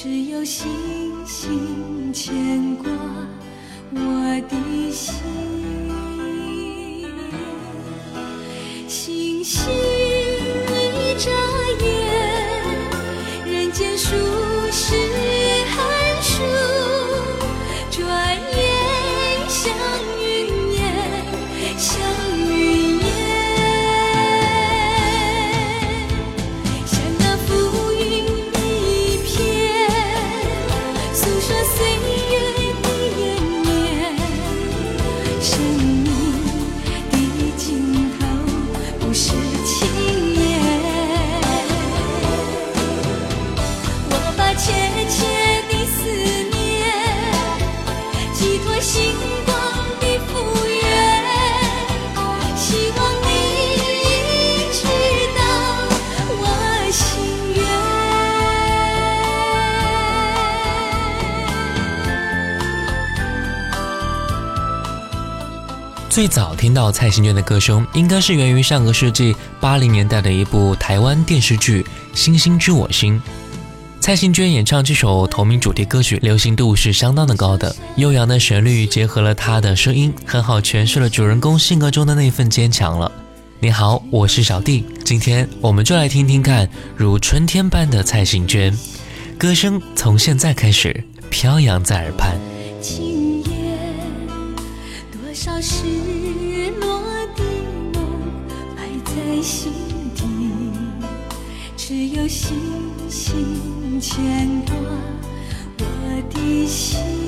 只有星星牵挂我的心。星星。最早听到蔡幸娟的歌声，应该是源于上个世纪八零年代的一部台湾电视剧《星星知我心》。蔡幸娟演唱这首同名主题歌曲，流行度是相当的高的。悠扬的旋律结合了她的声音，很好诠释了主人公性格中的那份坚强了。你好，我是小弟，今天我们就来听听看如春天般的蔡幸娟，歌声从现在开始飘扬在耳畔。今夜多少事。心心牵挂我的心，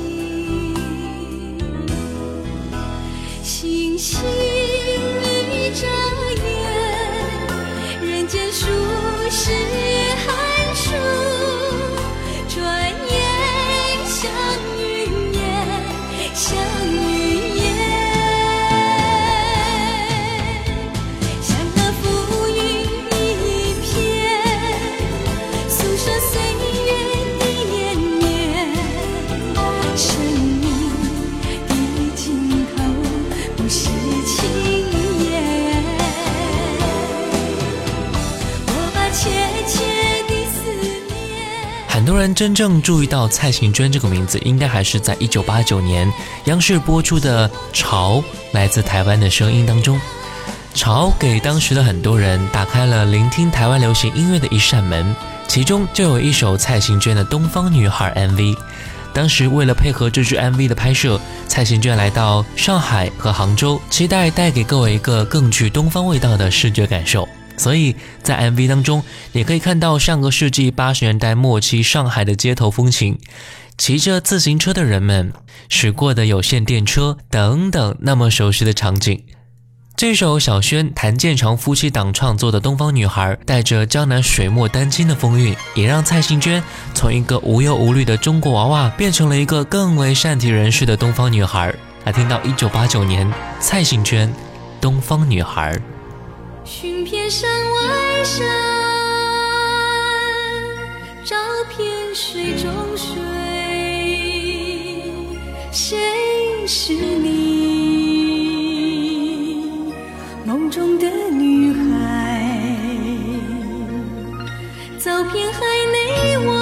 真正注意到蔡幸娟这个名字，应该还是在一九八九年央视播出的《潮》来自台湾的声音当中，《潮》给当时的很多人打开了聆听台湾流行音乐的一扇门，其中就有一首蔡幸娟的《东方女孩》MV。当时为了配合这支 MV 的拍摄，蔡幸娟来到上海和杭州，期待带给各位一个更具东方味道的视觉感受。所以在 MV 当中，你可以看到上个世纪八十年代末期上海的街头风情，骑着自行车的人们，驶过的有线电车等等，那么熟悉的场景。这首小轩谭健常夫妻档创作的《东方女孩》，带着江南水墨丹青的风韵，也让蔡幸娟从一个无忧无虑的中国娃娃，变成了一个更为善体人世的东方女孩。来听到一九八九年蔡幸娟《东方女孩》。寻遍山外山，找遍水中水，谁是你梦中的女孩？走遍海内外，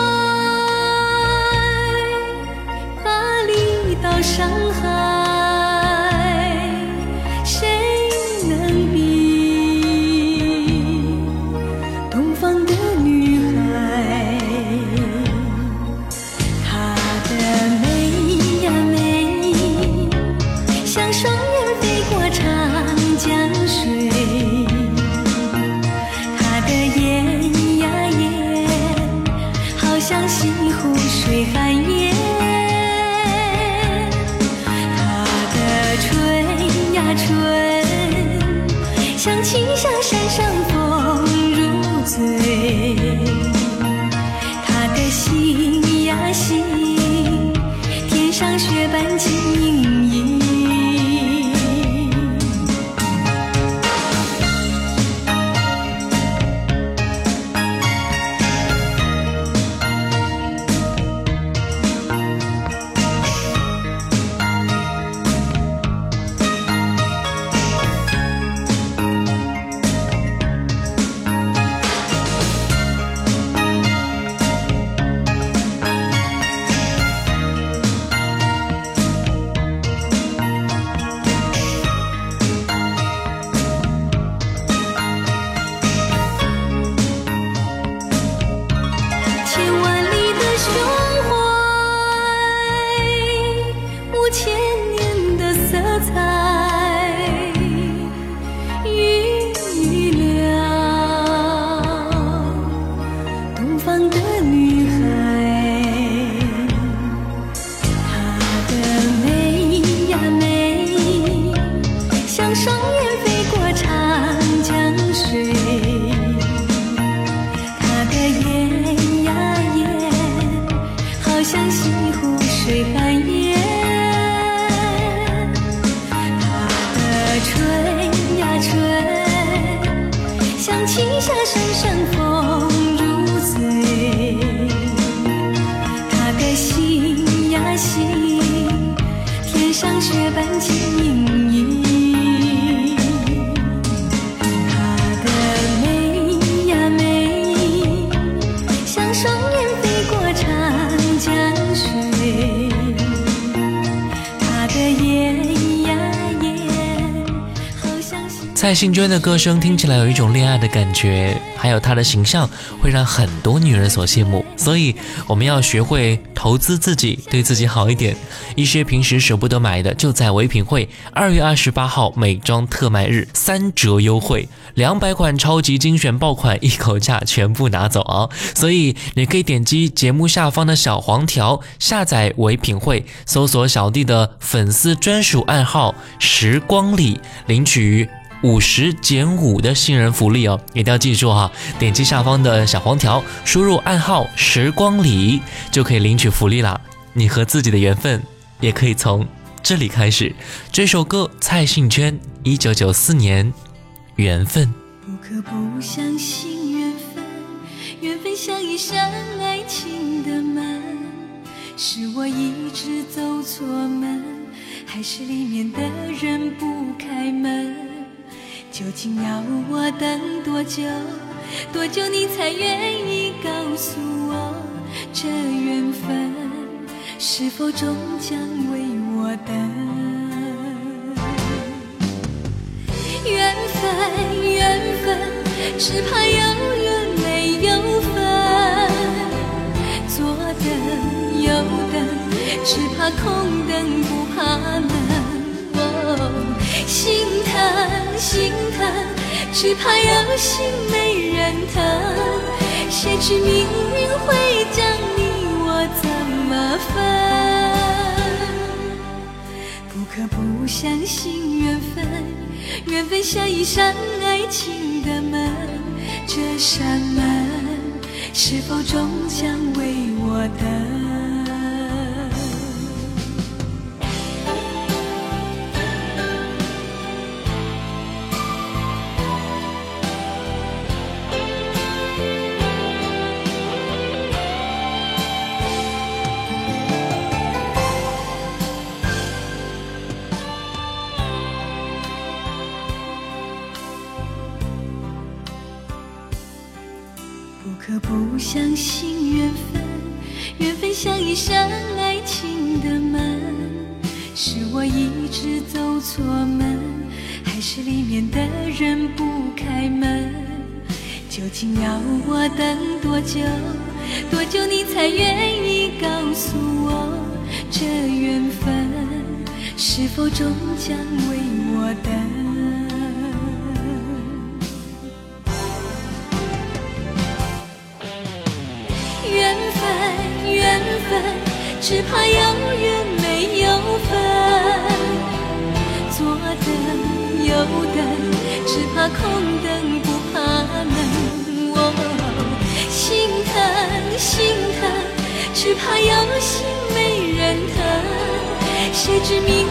巴黎到上海。像雪般晶莹。蔡幸娟的歌声听起来有一种恋爱的感觉，还有她的形象会让很多女人所羡慕。所以我们要学会投资自己，对自己好一点。一些平时舍不得买的，就在唯品会二月二十八号美妆特卖日三折优惠，两百款超级精选爆款一口价全部拿走啊！所以你可以点击节目下方的小黄条，下载唯品会，搜索小弟的粉丝专属暗号“时光里”，领取。五十减五的新人福利哦，一定要记住哈！点击下方的小黄条，输入暗号“时光里”，就可以领取福利啦。你和自己的缘分也可以从这里开始。这首歌，蔡幸娟，一九九四年，《缘分》。不可不相信缘分，缘分像一扇爱情的门，是我一直走错门，还是里面的人不开门？究竟要我等多久？多久你才愿意告诉我，这缘分是否终将为我等？缘分，缘分，只怕有缘没有分。左等右等，只怕空等不怕冷。心疼，心疼，只怕有心没人疼。谁知命运会将你我怎么分？不可不相信缘分，缘分像一扇爱情的门，这扇门是否终将为我等？是否终将为我等？缘分，缘分只怕有缘没有分，左等右等，只怕空等不怕冷。心疼心疼，只怕有心没人疼。谁知命运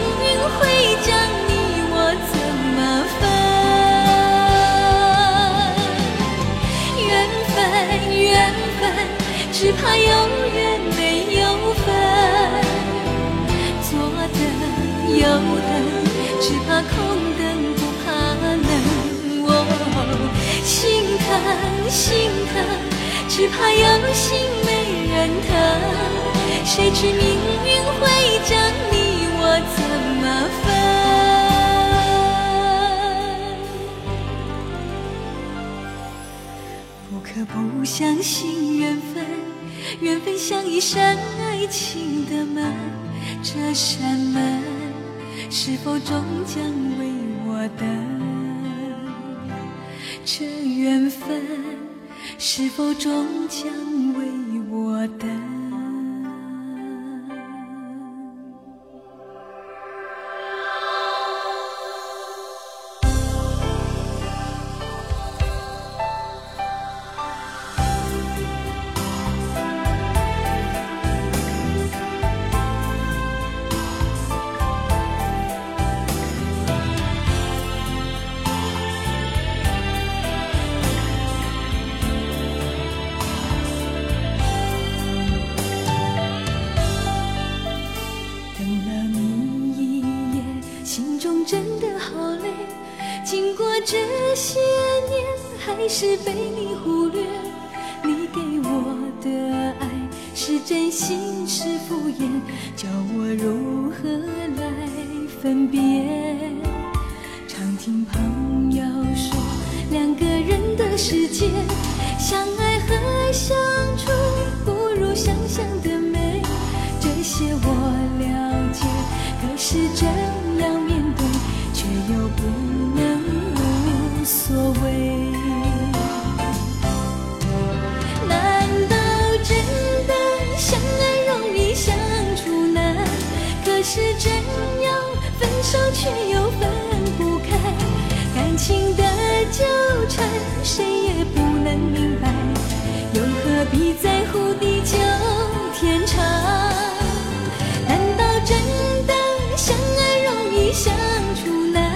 会将你我怎么分？缘分缘分，只怕有缘没。有份。左等右等，只怕空等不怕冷。哦，心疼心疼，只怕有心没人疼。谁知命运可不相信缘分，缘分像一扇爱情的门，这扇门。是否终将为我等？这缘分是否终将为我等？还是被你忽略，你给我的爱是真心是敷衍，叫我如何来分辨？常听朋友说，两个人的世界，相爱和相处是真要分手，却又分不开，感情的纠缠，谁也不能明白，又何必在乎地久天长？难道真的相爱容易相处难？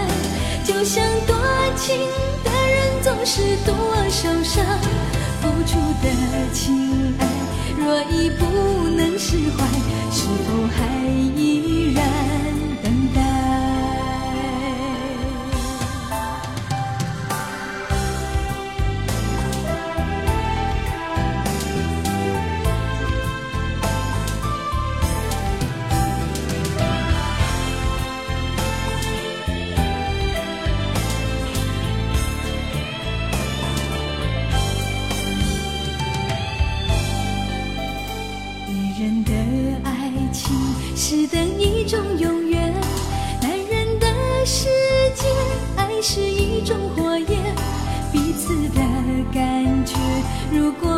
就像多情的人总是多受伤，付出的情爱若已不能释怀，是否还依然？只等一种永远男人的世界爱是一种火焰彼此的感觉如果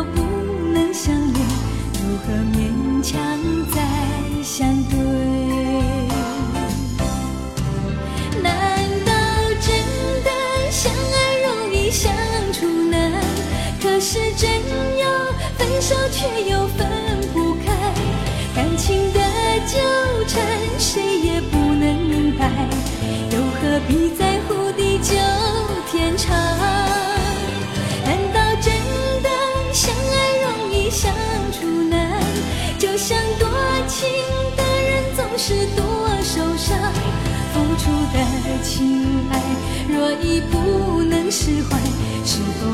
何必在乎地久天长？难道真的相爱容易相处难？就像多情的人总是多受伤付出的情爱若已不能释怀是否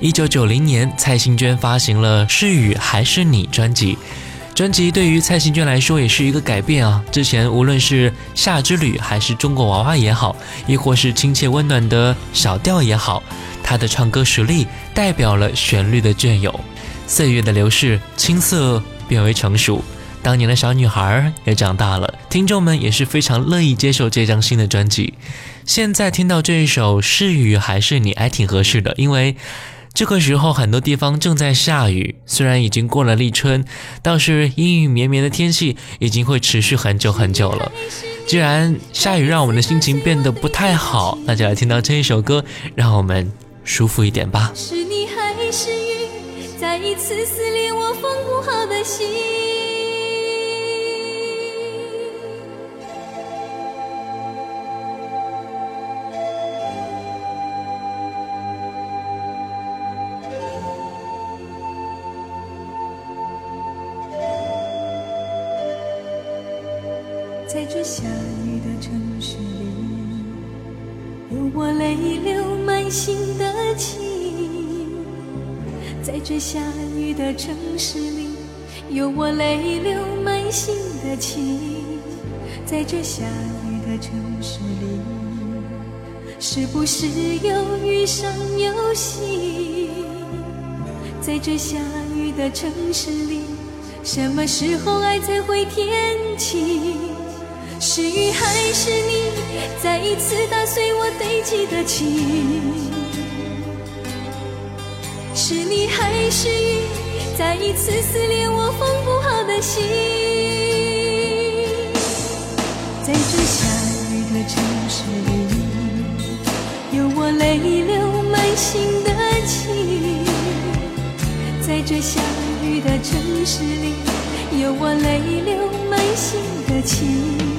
一九九零年，蔡幸娟发行了《是雨还是你》专辑。专辑对于蔡幸娟来说也是一个改变啊！之前无论是《夏之旅》还是《中国娃娃》也好，亦或是亲切温暖的小调也好，她的唱歌实力代表了旋律的隽永。岁月的流逝，青涩变为成熟，当年的小女孩也长大了。听众们也是非常乐意接受这张新的专辑。现在听到这一首《是雨还是你》还挺合适的，因为。这个时候，很多地方正在下雨。虽然已经过了立春，但是阴雨绵绵的天气已经会持续很久很久了。既然下雨让我们的心情变得不太好，那就来听到这一首歌，让我们舒服一点吧。是你还是雨，再一次撕裂我缝不好的心。下雨的城市里，有我泪流满心的情。在这下雨的城市里，有我泪流满心的情。在这下雨的城市里，是不是有雨上有喜？在这下雨的城市里，什么时候爱才会天晴？是雨还是你，再一次打碎我堆积的情？是你还是雨，再一次撕裂我缝不好的心？在这下雨的城市里，有我泪流满心的情。在这下雨的城市里，有我泪流满心的情。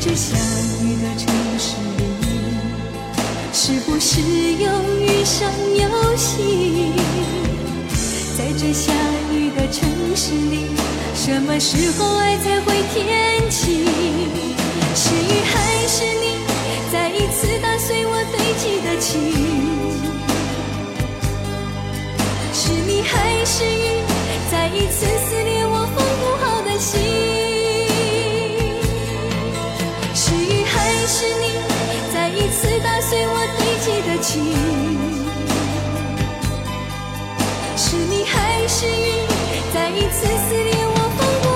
在这下雨的城市里，是不是有遇上游戏？在这下雨的城市里，什么时候爱才会天晴？是雨还是你，再一次打碎我堆积的情？是你还是雨，再一次撕裂我缝不好的心？随我堆积的情，是你还是雨，再一次撕裂我封。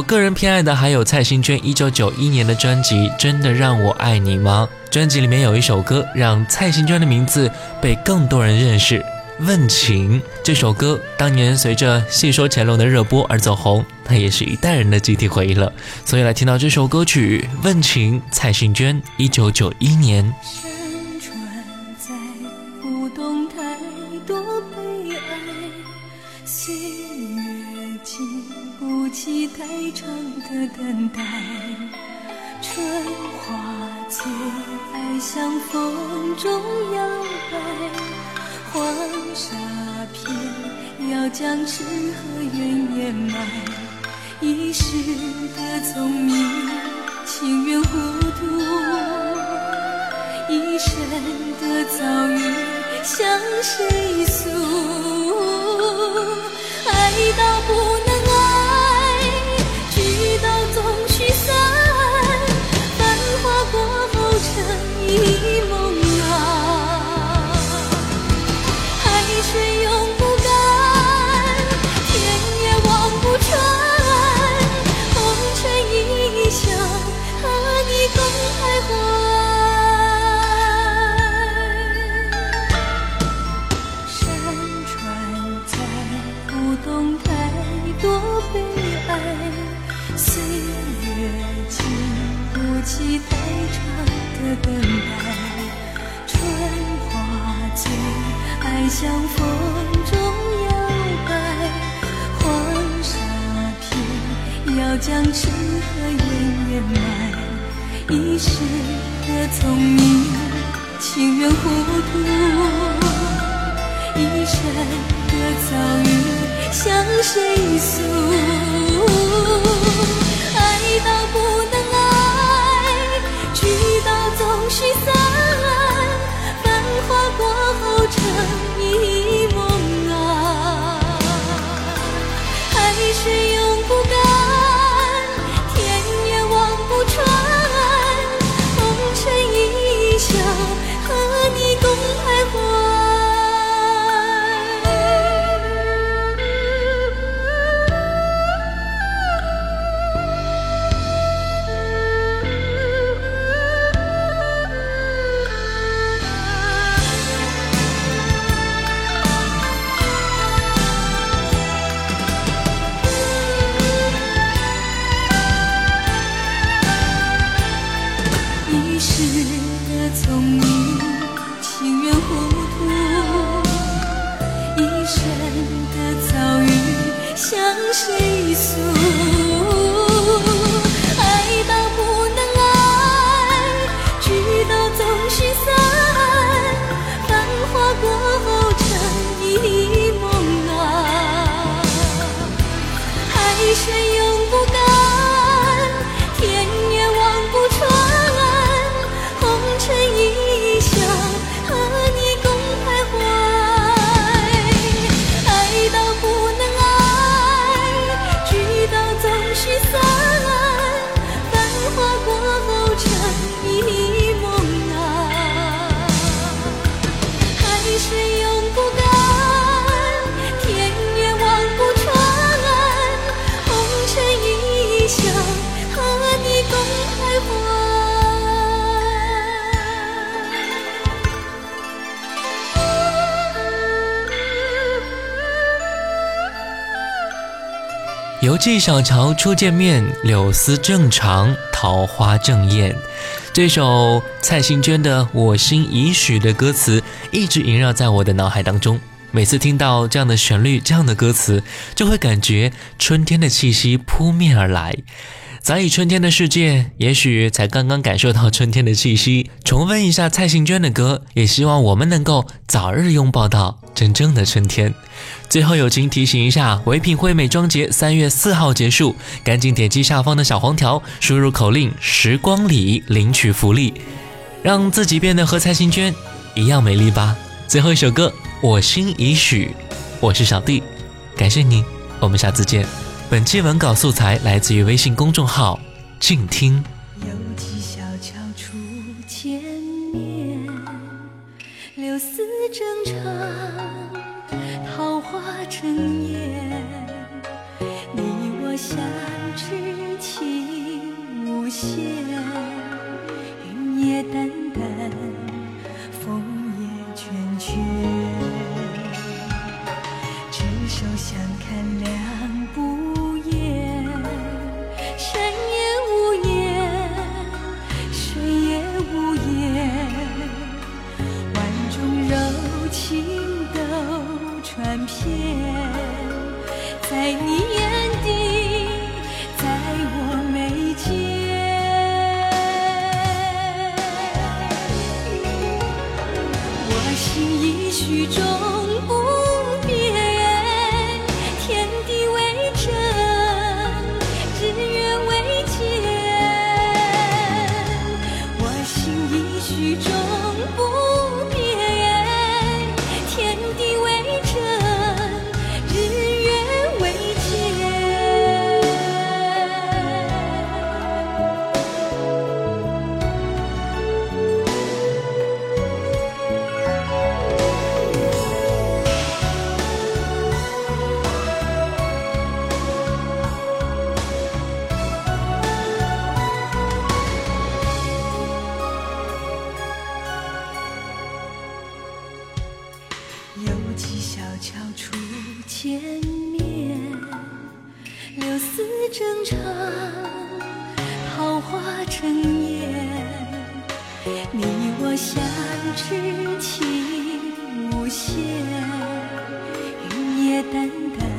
我个人偏爱的还有蔡幸娟一九九一年的专辑《真的让我爱你吗》。专辑里面有一首歌，让蔡幸娟的名字被更多人认识，《问情》这首歌当年随着《戏说乾隆》的热播而走红，它也是一代人的集体回忆了。所以来听到这首歌曲《问情》，蔡幸娟一九九一年。等待，春花最爱向风中摇摆，花要将痴和怨掩埋。一世的聪明，情愿糊涂；一生的遭遇，向谁诉？爱到不能游记小桥初见面，柳丝正长，桃花正艳。这首蔡幸娟的《我心已许》的歌词一直萦绕在我的脑海当中。每次听到这样的旋律、这样的歌词，就会感觉春天的气息扑面而来。早已春天的世界，也许才刚刚感受到春天的气息。重温一下蔡幸娟的歌，也希望我们能够早日拥抱到真正的春天。最后友情提醒一下，唯品会美妆节三月四号结束，赶紧点击下方的小黄条，输入口令“时光里”领取福利，让自己变得和蔡幸娟一样美丽吧。最后一首歌，我心已许，我是小弟，感谢你，我们下次见。本期文稿素材来自于微信公众号“静听”。有几小桥初见面，柳丝正长，化成烟。你我相知情无限，云也淡，淡淡，